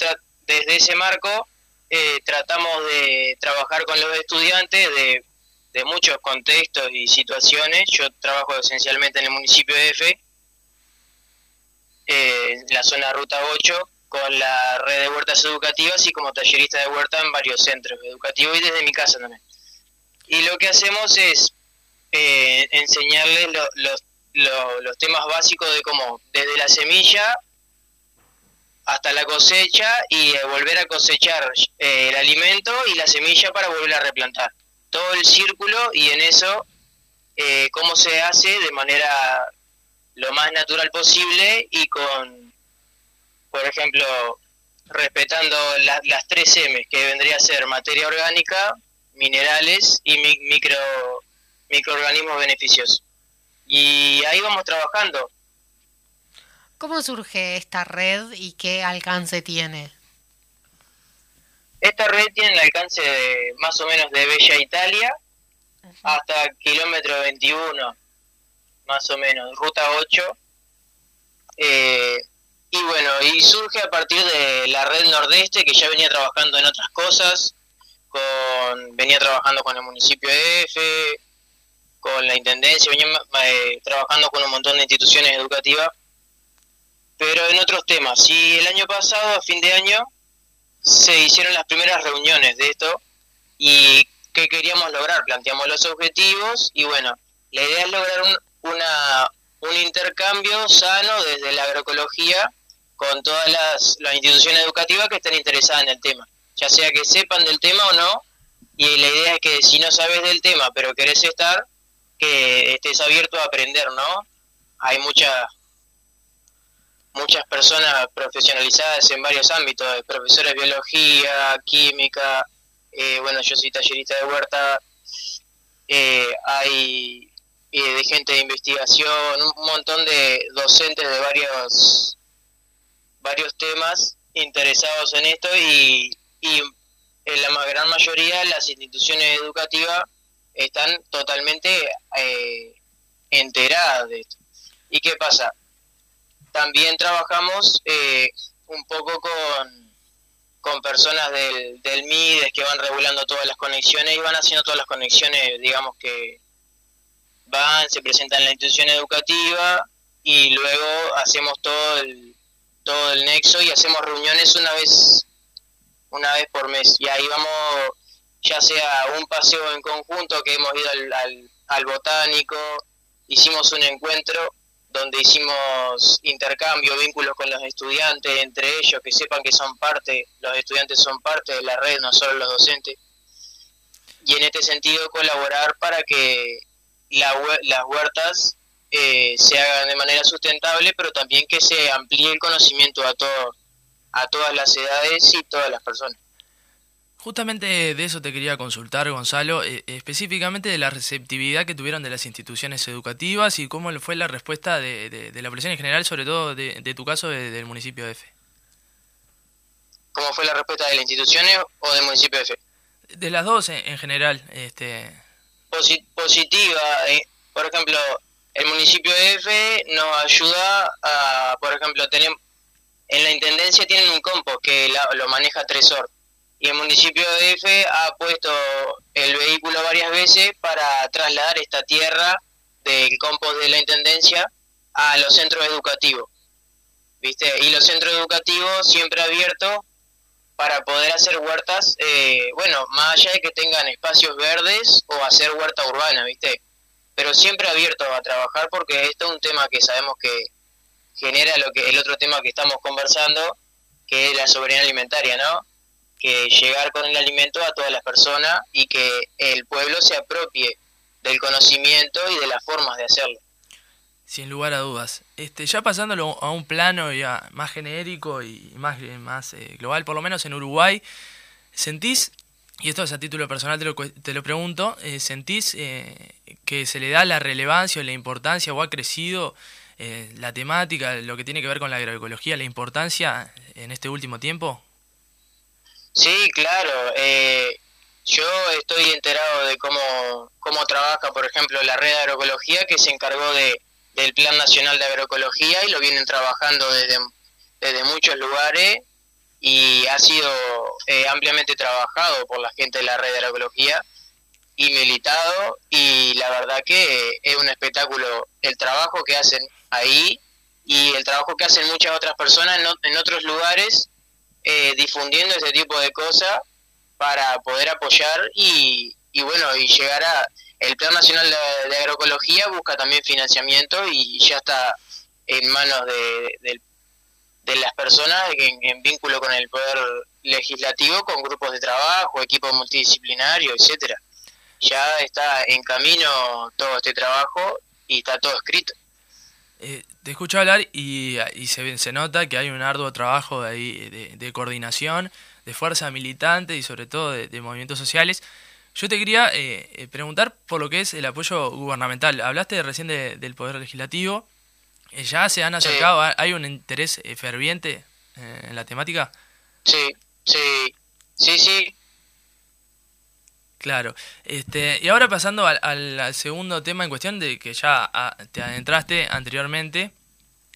desde ese marco eh, tratamos de trabajar con los estudiantes de, de muchos contextos y situaciones. Yo trabajo esencialmente en el municipio de F, eh, en la zona Ruta 8, con la red de huertas educativas y como tallerista de huerta en varios centros educativos y desde mi casa también. Y lo que hacemos es eh, enseñarles lo- los, lo- los temas básicos de cómo desde la semilla hasta la cosecha y eh, volver a cosechar eh, el alimento y la semilla para volver a replantar. Todo el círculo y en eso eh, cómo se hace de manera lo más natural posible y con, por ejemplo, respetando las tres M, que vendría a ser materia orgánica, minerales y micro, microorganismos beneficiosos. Y ahí vamos trabajando. ¿Cómo surge esta red y qué alcance tiene? Esta red tiene el alcance de más o menos de Bella Italia hasta kilómetro 21, más o menos, ruta 8. Eh, y bueno, y surge a partir de la red nordeste que ya venía trabajando en otras cosas, con venía trabajando con el municipio de F, con la intendencia, venía eh, trabajando con un montón de instituciones educativas, pero en otros temas. Y el año pasado, a fin de año, se hicieron las primeras reuniones de esto y qué queríamos lograr, planteamos los objetivos y bueno, la idea es lograr un, una, un intercambio sano desde la agroecología con todas las, las instituciones educativas que estén interesadas en el tema, ya sea que sepan del tema o no, y la idea es que si no sabes del tema pero querés estar, que estés abierto a aprender, ¿no? Hay muchas muchas personas profesionalizadas en varios ámbitos, profesores de biología, química, eh, bueno, yo soy tallerista de huerta, eh, hay eh, de gente de investigación, un montón de docentes de varios, varios temas interesados en esto y, y en la gran mayoría las instituciones educativas están totalmente enteradas de esto. ¿Y qué pasa? También trabajamos un poco con con personas del, del MIDES que van regulando todas las conexiones y van haciendo todas las conexiones, digamos que van, se presentan en la institución educativa y luego hacemos todo el, todo el nexo y hacemos reuniones una vez una vez por mes. Y ahí vamos ya sea un paseo en conjunto que hemos ido al, al, al botánico hicimos un encuentro donde hicimos intercambio, vínculos con los estudiantes, entre ellos, que sepan que son parte, los estudiantes son parte de la red, no solo los docentes. Y en este sentido colaborar para que las huertas eh, se hagan de manera sustentable, pero también que se amplíe el conocimiento a, todo, a todas las edades y todas las personas. Justamente de eso te quería consultar, Gonzalo, eh, específicamente de la receptividad que tuvieron de las instituciones educativas y cómo fue la respuesta de, la población en general, sobre todo de, tu caso del municipio de F. ¿Cómo fue la respuesta de las instituciones o del municipio de F? De las dos en, general. este Positiva. Eh, por ejemplo, el municipio de F nos ayuda a, por ejemplo, tener, en la intendencia tienen un compost que lo maneja Tresor y el municipio de EFE ha puesto el vehículo varias veces para trasladar esta tierra del compost de la Intendencia a los centros educativos. ¿Viste? Y los centros educativos siempre abiertos para poder hacer huertas, eh, bueno, más allá de que tengan espacios verdes o hacer huerta urbana, ¿viste? Pero siempre abiertos a trabajar porque esto es un tema que sabemos que genera lo que el otro tema que estamos conversando, que es la soberanía alimentaria, ¿no? Que llegar con el alimento a todas las personas y que el pueblo se apropie del conocimiento y de las formas de hacerlo. Sin lugar a dudas. Este, ya pasándolo a un plano ya más genérico y más, más eh, global, por lo menos en Uruguay, ¿sentís, y esto es a título personal te lo, te lo pregunto, eh, ¿sentís eh, que se le da la relevancia o la importancia o ha crecido la temática, lo que tiene que ver con la agroecología, la importancia en este último tiempo? Sí, claro. Eh, yo estoy enterado de cómo, cómo trabaja, por ejemplo, la red de agroecología que se encargó de, del Plan Nacional de Agroecología y lo vienen trabajando desde, desde muchos lugares y ha sido eh, ampliamente trabajado por la gente de la red de agroecología y militado y la verdad que es un espectáculo el trabajo que hacen ahí y el trabajo que hacen muchas otras personas en, en otros lugares eh, difundiendo ese tipo de cosas para poder apoyar y, y bueno, y llegar a... El Plan Nacional de, Agroecología busca también financiamiento y ya está en manos de, de las personas en, vínculo con el poder legislativo, con grupos de trabajo, equipos multidisciplinarios, etcétera. Ya está en camino todo este trabajo y está todo escrito. Eh, te escucho hablar y, y se, se, nota que hay un arduo trabajo de, ahí, de, de coordinación, de fuerza militante y sobre todo de, de movimientos sociales. Yo te quería eh, eh, preguntar por lo que es el apoyo gubernamental. Hablaste recién del Poder Legislativo. Eh, ¿Ya se han acercado? Sí. ¿Hay un interés eh, ferviente en la temática? Sí, sí, sí, sí. Claro. Este, y ahora pasando al, al, segundo tema en cuestión de que ya ah, te adentraste anteriormente,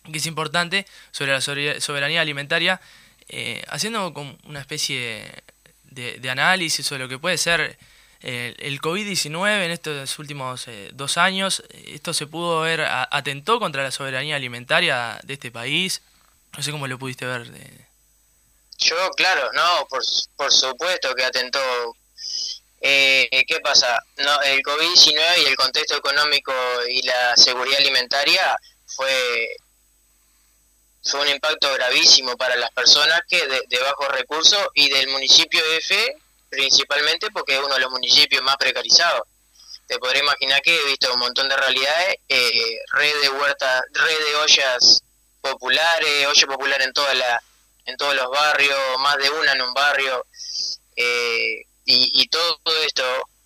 que es importante, sobre la soberanía alimentaria, eh, haciendo como una especie de, análisis sobre lo que puede ser el, el COVID-19 en estos últimos eh, dos años. Esto se pudo ver, atentó contra la soberanía alimentaria de este país. No sé cómo lo pudiste ver. De... Yo, claro, no, por, por supuesto que atentó eh, ¿Qué pasa? No, el COVID-19 y el contexto económico y la seguridad alimentaria fue, fue un impacto gravísimo para las personas que de, bajos recursos y del municipio F principalmente porque es uno de los municipios más precarizados. Te podré imaginar que he visto un montón de realidades, eh, red de huertas, red de ollas populares, olla popular en toda la, en todos los barrios, más de una en un barrio. Eh, y, y, todo esto,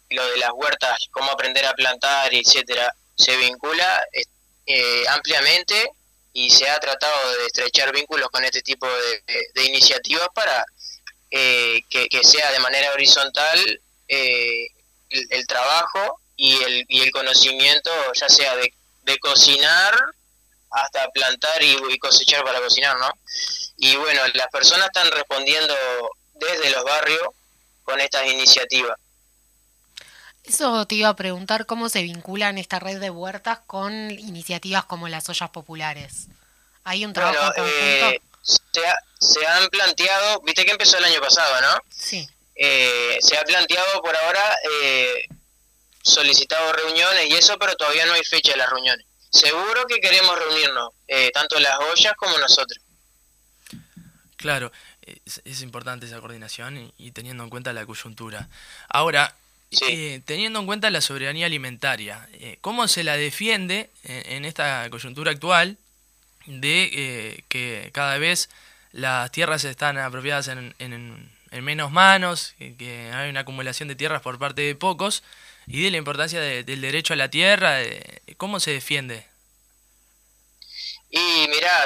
lo de las huertas, cómo aprender a plantar, etcétera, se vincula eh, ampliamente y se ha tratado de estrechar vínculos con este tipo de, iniciativas para eh, que, sea de manera horizontal eh, el, el, trabajo y el, y el conocimiento, ya sea de, de cocinar hasta plantar y, y cosechar para cocinar, ¿no? Y bueno, las personas están respondiendo desde los barrios con estas iniciativas. Eso te iba a preguntar cómo se vinculan esta red de huertas con iniciativas como las ollas populares. ¿Hay un trabajo bueno, eh, se, ha, se, han planteado, viste que empezó el año pasado, ¿no? Sí. Eh, se ha planteado por ahora eh, solicitado reuniones y eso, pero todavía no hay fecha de las reuniones. Seguro que queremos reunirnos, eh, tanto las ollas como nosotros. Claro, es, es, importante esa coordinación y, y, teniendo en cuenta la coyuntura. Ahora, sí. eh, teniendo en cuenta la soberanía alimentaria, eh, ¿cómo se la defiende en, en esta coyuntura actual de eh, que cada vez las tierras están apropiadas en, en, en menos manos, que hay una acumulación de tierras por parte de pocos, y de la importancia de, del derecho a la tierra? De, ¿Cómo se defiende? Y mirá,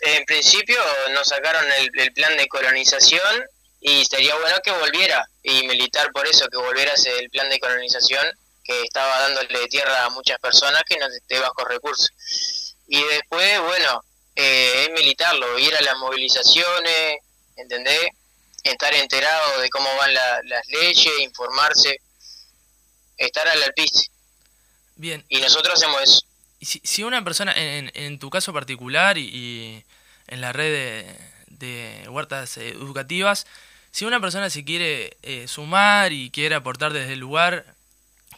en principio nos sacaron el, el, plan de colonización y sería bueno que volviera y militar por eso, que volviera el plan de colonización que estaba dándole tierra a muchas personas que no de bajos recursos. Y después, bueno, eh, es militarlo, ir a las movilizaciones, ¿entendés? Estar enterado de cómo van la, las leyes, informarse, estar al alpiste. Bien. Y nosotros hacemos eso si, si una persona, en, en, tu caso particular y, en la red de, huertas educativas, si una persona se quiere eh, sumar y quiere aportar desde el lugar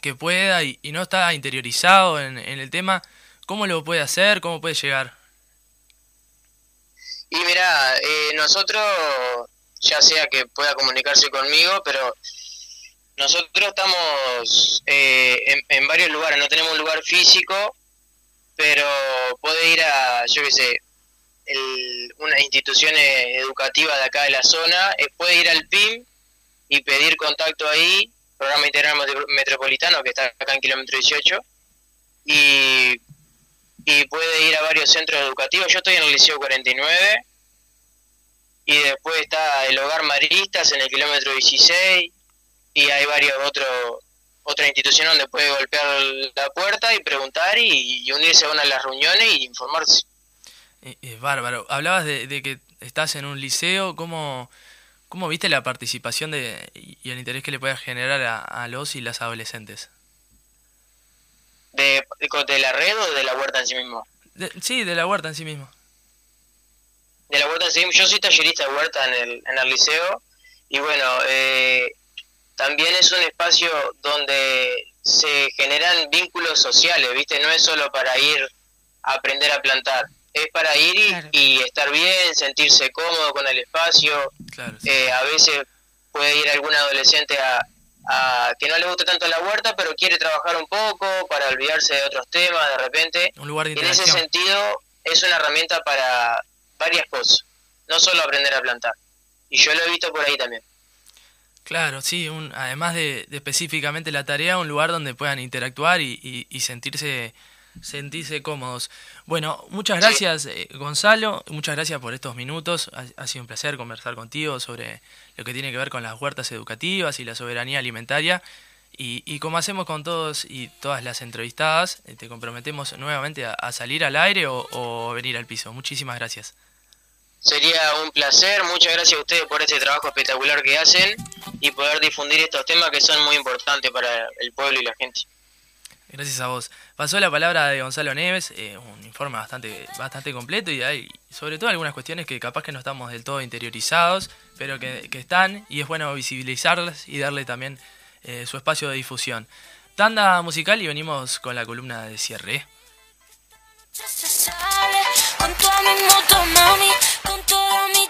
que pueda y, no está interiorizado en, en, el tema, ¿cómo lo puede hacer? ¿Cómo puede llegar? Y mira, eh, nosotros, ya sea que pueda comunicarse conmigo, pero nosotros estamos eh, en, en varios lugares, no tenemos un lugar físico, pero puede ir a, yo qué sé, el, una institución educativa de acá de la zona, eh, puede ir al PIM y pedir contacto ahí, Programa Integral Metropolitano, que está acá en kilómetro 18, y, y puede ir a varios centros educativos. Yo estoy en el Liceo 49, y después está el Hogar Maristas en el kilómetro 16, y hay varios otros otra institución donde puede golpear la puerta y preguntar y, y unirse a una de las reuniones y informarse. Eh, bárbaro. Hablabas de, de, que estás en un liceo, ¿cómo, cómo viste la participación de, y el interés que le puede generar a, a los y las adolescentes? ¿De, ¿De, la red o de la huerta en sí mismo? De, sí, de la huerta en sí mismo. De la huerta en sí mismo. Yo soy tallerista de huerta en el, en el liceo y bueno, eh, también es un espacio donde se generan vínculos sociales, ¿viste? No es solo para ir a aprender a plantar, es para ir y, y estar bien, sentirse cómodo con el espacio. Eh, a veces puede ir algún adolescente a, a que no le gusta tanto la huerta, pero quiere trabajar un poco para olvidarse de otros temas de repente. Un lugar de Y en ese sentido es una herramienta para varias cosas, no solo aprender a plantar. Y yo lo he visto por ahí también. Claro, sí, un, además de, de específicamente la tarea, un lugar donde puedan interactuar y, y- y sentirse sentirse cómodos. Bueno, muchas gracias eh, Gonzalo, muchas gracias por estos minutos. Ha, ha sido un placer conversar contigo sobre lo que tiene que ver con las huertas educativas y la soberanía alimentaria. Y, y como hacemos con todos y todas las entrevistadas, eh, te comprometemos nuevamente a, a salir al aire o, o venir al piso. Muchísimas gracias. Sería un placer, muchas gracias a ustedes por este trabajo espectacular que hacen y poder difundir estos temas que son muy importantes para el pueblo y la gente. Gracias a vos. Pasó la palabra de Gonzalo Neves, eh, un informe bastante, bastante completo y hay sobre todo algunas cuestiones que capaz que no estamos del todo interiorizados, pero que, que están y es bueno visibilizarlas y darle también eh, su espacio de difusión. Tanda musical y venimos con la columna de cierre. Se sale con toda mi moto, mami, con todos mis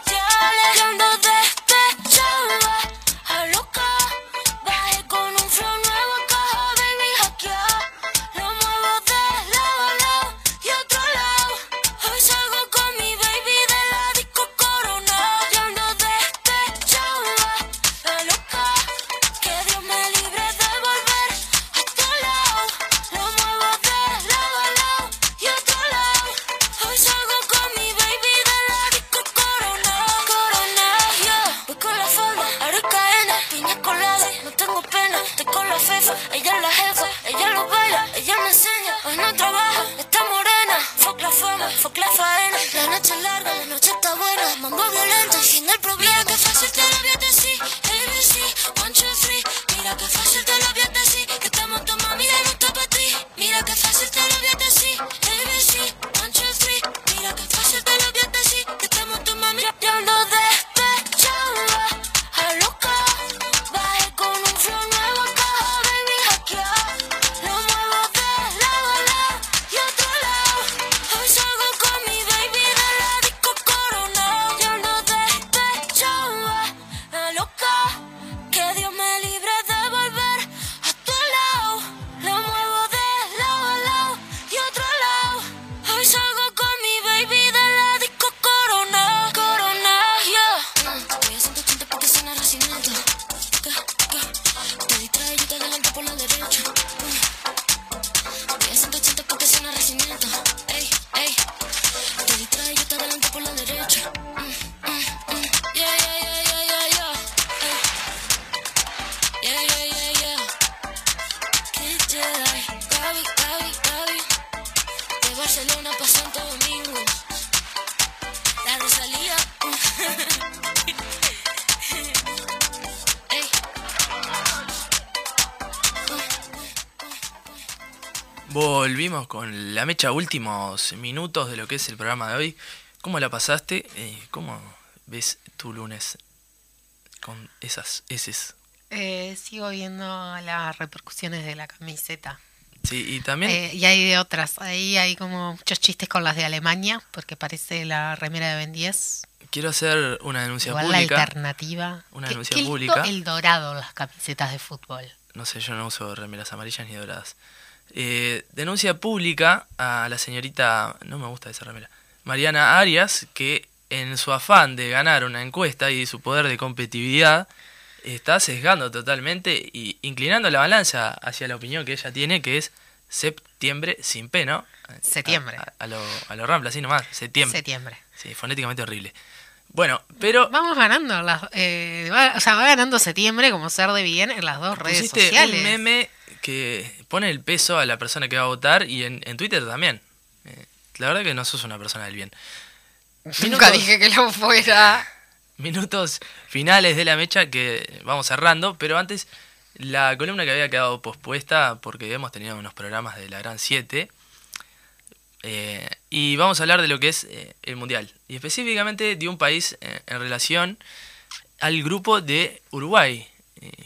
con la mecha últimos minutos de lo que es el programa de hoy. ¿Cómo la pasaste? Eh, ¿Cómo ves tu lunes con esas heces? Eh, sigo viendo las repercusiones de la camiseta. Sí, y también... Eh, y hay de otras. Ahí hay como muchos chistes con las de Alemania, porque parece la remera de Ben 10. Quiero hacer una denuncia Igual la pública. alternativa. Una ¿Qué- denuncia qué pública. El dorado, las camisetas de fútbol. No sé, yo no uso remeras amarillas ni doradas. Eh, denuncia pública a la señorita, no me gusta esa remera, Mariana Arias, que en su afán de ganar una encuesta y su poder de competitividad, está sesgando totalmente y inclinando la balanza hacia la opinión que ella tiene, que es septiembre sin P, ¿no? Septiembre. A, a lo, a lo rampla, así nomás, septiembre. Septiembre. Sí, fonéticamente horrible. Bueno, pero Vamos ganando, las, eh, va- o sea, va ganando septiembre como ser de bien en las dos redes sociales. un meme que pone el peso a la persona que va a votar y en, en Twitter también. Eh, la verdad que no sos una persona del bien. Nunca dije que lo fuera. Minutos finales de la mecha que vamos cerrando, pero antes la columna que había quedado pospuesta porque hemos tenido unos programas de la Gran 7 eh, y vamos a hablar de lo que es eh, el Mundial y específicamente de un país eh, en relación al grupo de Uruguay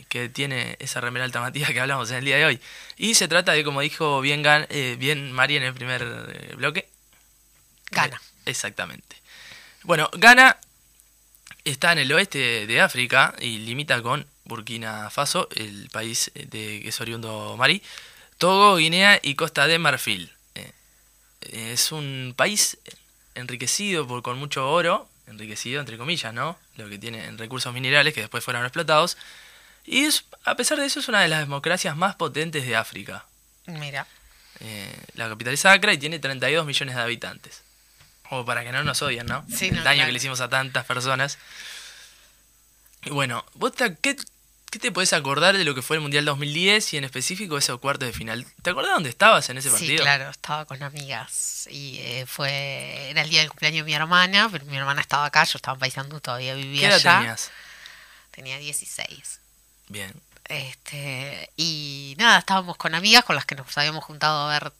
que tiene esa remera alternativa que hablamos en el día de hoy y se trata de como dijo bien, Gan- eh, bien Mari en el primer eh, bloque Gana. Exactamente. Bueno, Ghana está en el oeste de África y limita con Burkina Faso, el país de que es oriundo Mari, Togo, Guinea y Costa de Marfil. Eh, es un país enriquecido por, con mucho oro, enriquecido entre comillas, ¿no? Lo que tiene en recursos minerales que después fueron explotados. Y es, a pesar de eso es una de las democracias más potentes de África. Mira. Eh, la capital es Accra y tiene 32 millones de habitantes. O para que no nos odien, ¿no? Sí, El no, daño claro. que le hicimos a tantas personas. Y bueno, ¿vos te- qué, qué te podés acordar de lo que fue el Mundial 2010 y en específico esos cuartos de final? ¿Te acordás dónde estabas en ese Sí, partido? claro, estaba con amigas y eh, fue era el día del cumpleaños de mi hermana, pero mi hermana estaba acá, yo estaba en Paysandú, todavía ¿Qué vivía edad allá. tenías? Tenía 16. Bien. Este, y nada, estábamos con amigas con las que nos habíamos juntado a ver.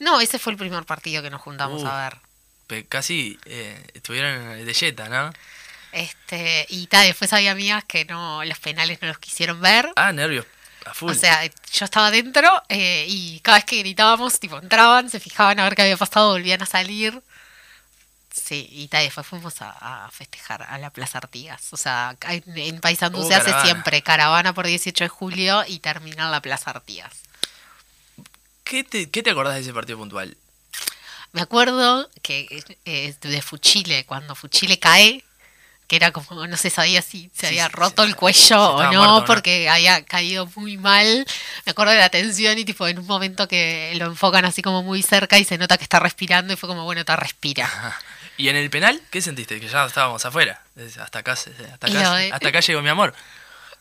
No, ese fue el primer partido que nos juntamos Uh. a ver. Casi eh, estuvieron en el de Jetta, ¿no? Este, y tal, después había amigas que no, los penales no los quisieron ver. Ah, nervios a full. O sea, yo estaba dentro eh, y cada vez que gritábamos, tipo, entraban, se fijaban a ver qué había pasado, volvían a salir. Sí, y tal, después fuimos a, a festejar a la Plaza Artigas. O sea, en, Paysandú Uh, se hace siempre caravana por 18 de julio y termina en la Plaza Artigas. ¿Qué, te, ¿Qué te acordás de ese partido puntual? Me acuerdo que eh, de Fuchile, cuando Fuchile cae, que era como, no se sabía si se Sí, había roto el cuello o estaba no, muerto, ¿no? porque había caído muy mal. Me acuerdo de la tensión y tipo en un momento que lo enfocan así como muy cerca y se nota que está respirando y fue como, bueno, te respira. [LAUGHS] ¿Y en el penal? ¿Qué sentiste? Que ya estábamos afuera. Hasta acá, hasta acá, hasta acá llegó mi amor.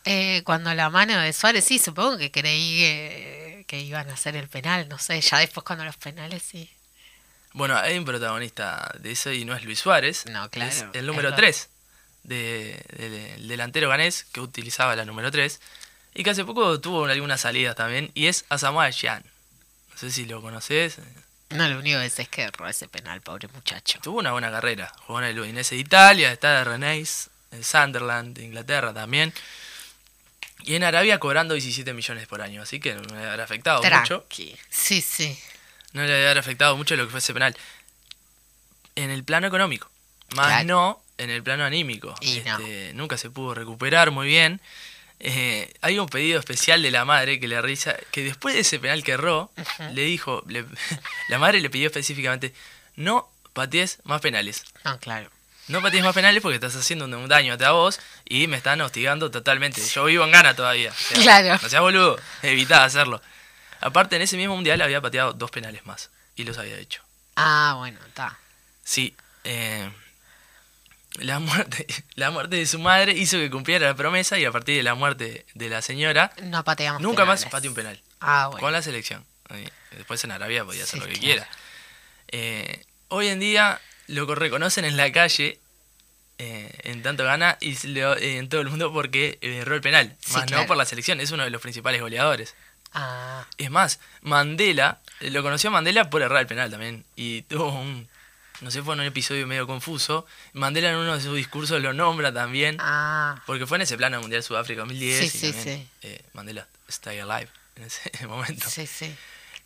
Eh, cuando la mano de Suárez, sí, supongo que creí que, que iban a hacer el penal, no sé, ya después cuando los penales, sí. Bueno, hay un protagonista de eso y no es Luis Suárez. No, claro, Es el número verdad. 3 de, de- del delantero ganés que utilizaba la número 3 y que hace poco tuvo algunas salidas también y es Asamoah Gyan. No sé si lo conoces. No, lo único que sé es que erró ese penal, pobre muchacho. Tuvo una buena carrera. Jugó en el Udinese de Italia, está de Rennes, el Sunderland de Inglaterra también. Y en Arabia cobrando 17 millones por año, así que no le habrá afectado mucho. Sí, sí. No le haber afectado mucho lo que fue ese penal. En el plano económico. Más Claro. no en el plano anímico. Y no. Este, Nunca se pudo recuperar muy bien. Eh, hay un pedido especial de la madre que le risa, que después de ese penal que erró, le dijo, le- [LAUGHS] la madre le pidió específicamente, no patees más penales. No, claro. No patees más penales porque estás haciendo un daño a vos y me están hostigando totalmente. Yo vivo en gana todavía. O sea, Claro. No seas boludo, evitá hacerlo. Aparte, en ese mismo mundial había pateado dos penales más y los había hecho. Ah, bueno, está. Sí, eh, la, muerte, [LAUGHS] la muerte de su madre hizo que cumpliera la promesa y a partir de la muerte de la señora, No pateamos nunca más pateó un penal. Ah, bueno. Con la selección. Después en Arabia podía hacer Sí, lo que claro. quiera. Eh, hoy en día lo reconocen en la calle, eh, en tanto gana, y lo- eh, en todo el mundo porque erró el penal. Sí, más claro. no por la selección, es uno de los principales goleadores. Ah, Es más, Mandela, lo conoció Mandela por errar el penal también. Y tuvo un, no sé, fue un episodio medio confuso. Mandela en uno de sus discursos lo nombra también. ah. Porque fue en ese plano Mundial Sudáfrica 2010. Sí, y sí, también, sí. eh, Mandela stay alive en ese [LAUGHS] momento. Sí, sí.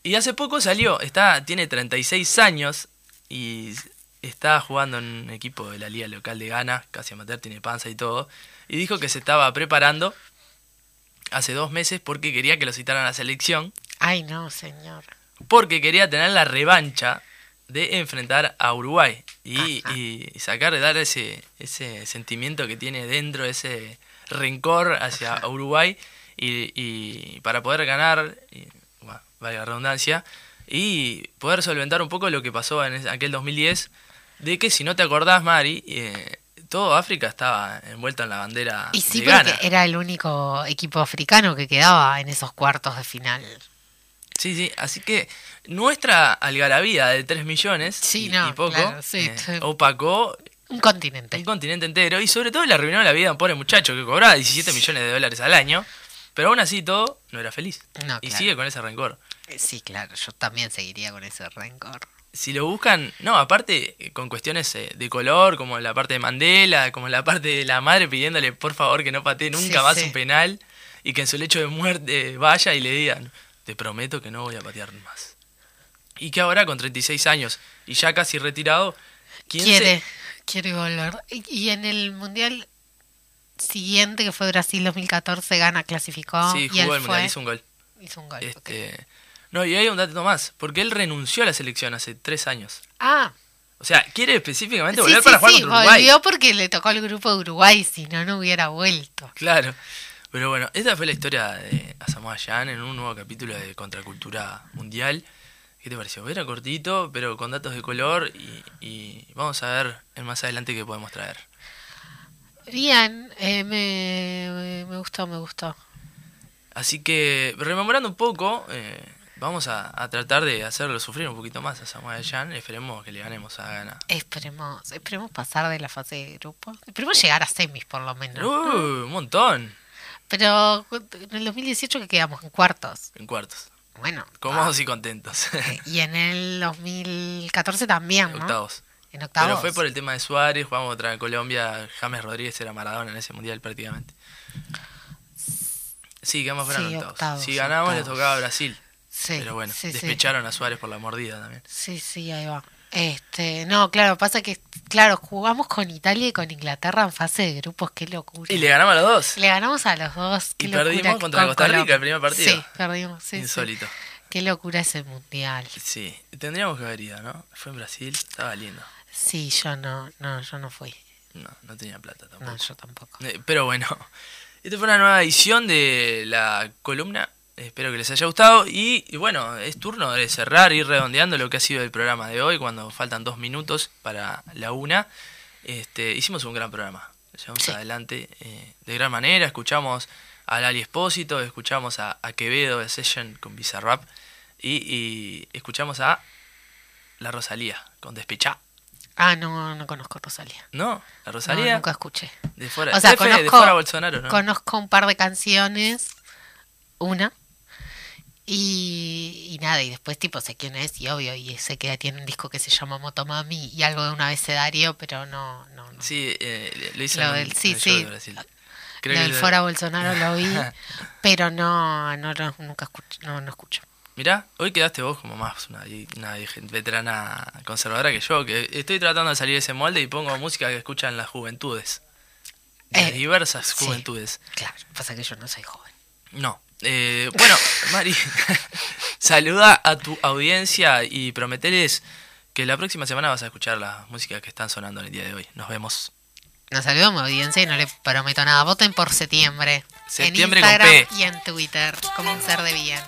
Y hace poco salió, está, tiene 36 años y está jugando en un equipo de la liga local de Ghana, casi amateur, tiene panza y todo. Y dijo que se estaba preparando hace dos meses porque quería que lo citaran a la selección, Ay, no, señor. porque quería tener la revancha de enfrentar a Uruguay y, y sacar, dar ese, ese sentimiento que tiene dentro, ese rencor hacia Uruguay y, y para poder ganar, y, bueno, valga la redundancia, y poder solventar un poco lo que pasó en aquel 2010, de que si no te acordás, Mari, eh, todo África estaba envuelto en la bandera Y sí, de Ghana. porque era el único equipo africano que quedaba en esos cuartos de final. Sí, sí, así que nuestra algarabía de 3 millones Sí, y, no, y poco claro, sí, eh, opacó Un continente. un continente entero y sobre todo le arruinó la vida a un pobre muchacho que cobraba 17 millones de dólares al año, pero aún así todo no era feliz. No, y claro. sigue con ese rencor. Eh, Sí, claro, yo también seguiría con ese rencor. Si lo buscan, no, aparte eh, con cuestiones de color, como la parte de Mandela, como la parte de la madre pidiéndole por favor que no patee nunca Sí, más sí. un penal y que en su lecho de muerte vaya y le digan, te prometo que no voy a patear más. Y que ahora con 36 años y ya casi retirado, ¿quién quiere, se- quiere volver. Y, en el mundial siguiente, que fue Brasil 2014, gana, clasificó. Sí, y él jugó el mundial, fue- hizo un gol. Hizo un gol. Este, No, y hay un dato más, porque él renunció a la selección hace tres años. Ah, O sea, quiere específicamente sí, volver sí, para jugar sí, contra Uruguay. volvió porque le tocó al grupo de Uruguay, si no, no hubiera vuelto. Claro. Pero bueno, esta fue la historia de Asamoah en un nuevo capítulo de Contracultura Mundial. ¿Qué te pareció? Era cortito, pero con datos de color y, y vamos a ver en más adelante qué podemos traer. Bien, eh, me, me gustó, me gustó. Así que, rememorando un poco, eh, vamos a, a tratar de hacerlo sufrir un poquito más a Samuel Gyan. Esperemos que le ganemos a Gana. Esperemos, esperemos pasar de la fase de grupo. Esperemos llegar a semis, por lo menos. Uh, un montón Pero en el 2018 que quedamos en cuartos. en cuartos. Bueno. Cómodos y contentos. Y en el 2014 también, ¿no? Octavos. En octavos. Pero fue por el tema de Suárez, jugamos contra Colombia, James Rodríguez era Maradona en ese mundial prácticamente. Sí, quedamos fuera en Sí, octavos. octavos, si ganamos le tocaba a Brasil. Sí, Pero bueno, sí. despecharon a Suárez por la mordida también. Sí, sí, ahí va. Este, no, claro, pasa que, claro, jugamos con Italia y con Inglaterra en fase de grupos, qué locura. Y le ganamos a los dos. Le ganamos a los dos. Qué Y locura, perdimos contra con Costa Rica Colombia. el primer partido. Sí, perdimos, sí, sí. Insólito. Qué locura ese mundial. Sí, tendríamos que haber ido, ¿no? Fue en Brasil, estaba lindo. Sí, yo no, no, yo no fui. No, no tenía plata tampoco. No, yo tampoco. Eh, Pero bueno, [LAUGHS] esta fue una nueva edición de la columna. Espero que les haya gustado. Y, y bueno, es turno de cerrar, ir redondeando lo que ha sido el programa de hoy, cuando faltan dos minutos para la una. Este, hicimos un gran programa. Llevamos adelante eh, de gran manera. Escuchamos a Lali Espósito, escuchamos a, a Quevedo de Session con Bizarrap. Y, y escuchamos a La Rosalía con Despechá. Ah, no, no conozco Rosalía. ¿No? La No, Rosalía. nunca escuché. De fuera, O sea, de fuera Bolsonaro, ¿no? conozco un par de canciones, una, y, y nada, y después tipo sé quién es, y obvio, y sé que tiene un disco que se llama Motomami y algo de un abecedario, pero no, no, no. Sí, eh, le hizo Lo del- sí, en el show sí. de Brasil. Lo que del le- Fora Bolsonaro lo vi, [LAUGHS] pero no, no, no, nunca escucho, no, no escucho. Mirá, hoy quedaste vos como más una, una veterana conservadora que yo, que estoy tratando de salir de ese molde y pongo música que escuchan las juventudes. De Eh, diversas sí. juventudes. Claro, pasa que yo no soy joven. No. Eh, bueno, Mari, [LAUGHS] saluda a tu audiencia y prometeles que la próxima semana vas a escuchar las músicas que están sonando en el día de hoy. Nos vemos. Nos saludamos, audiencia, y no le prometo nada. Voten por septiembre. Septiembre en Instagram con P. y en Twitter, como un ser de bien.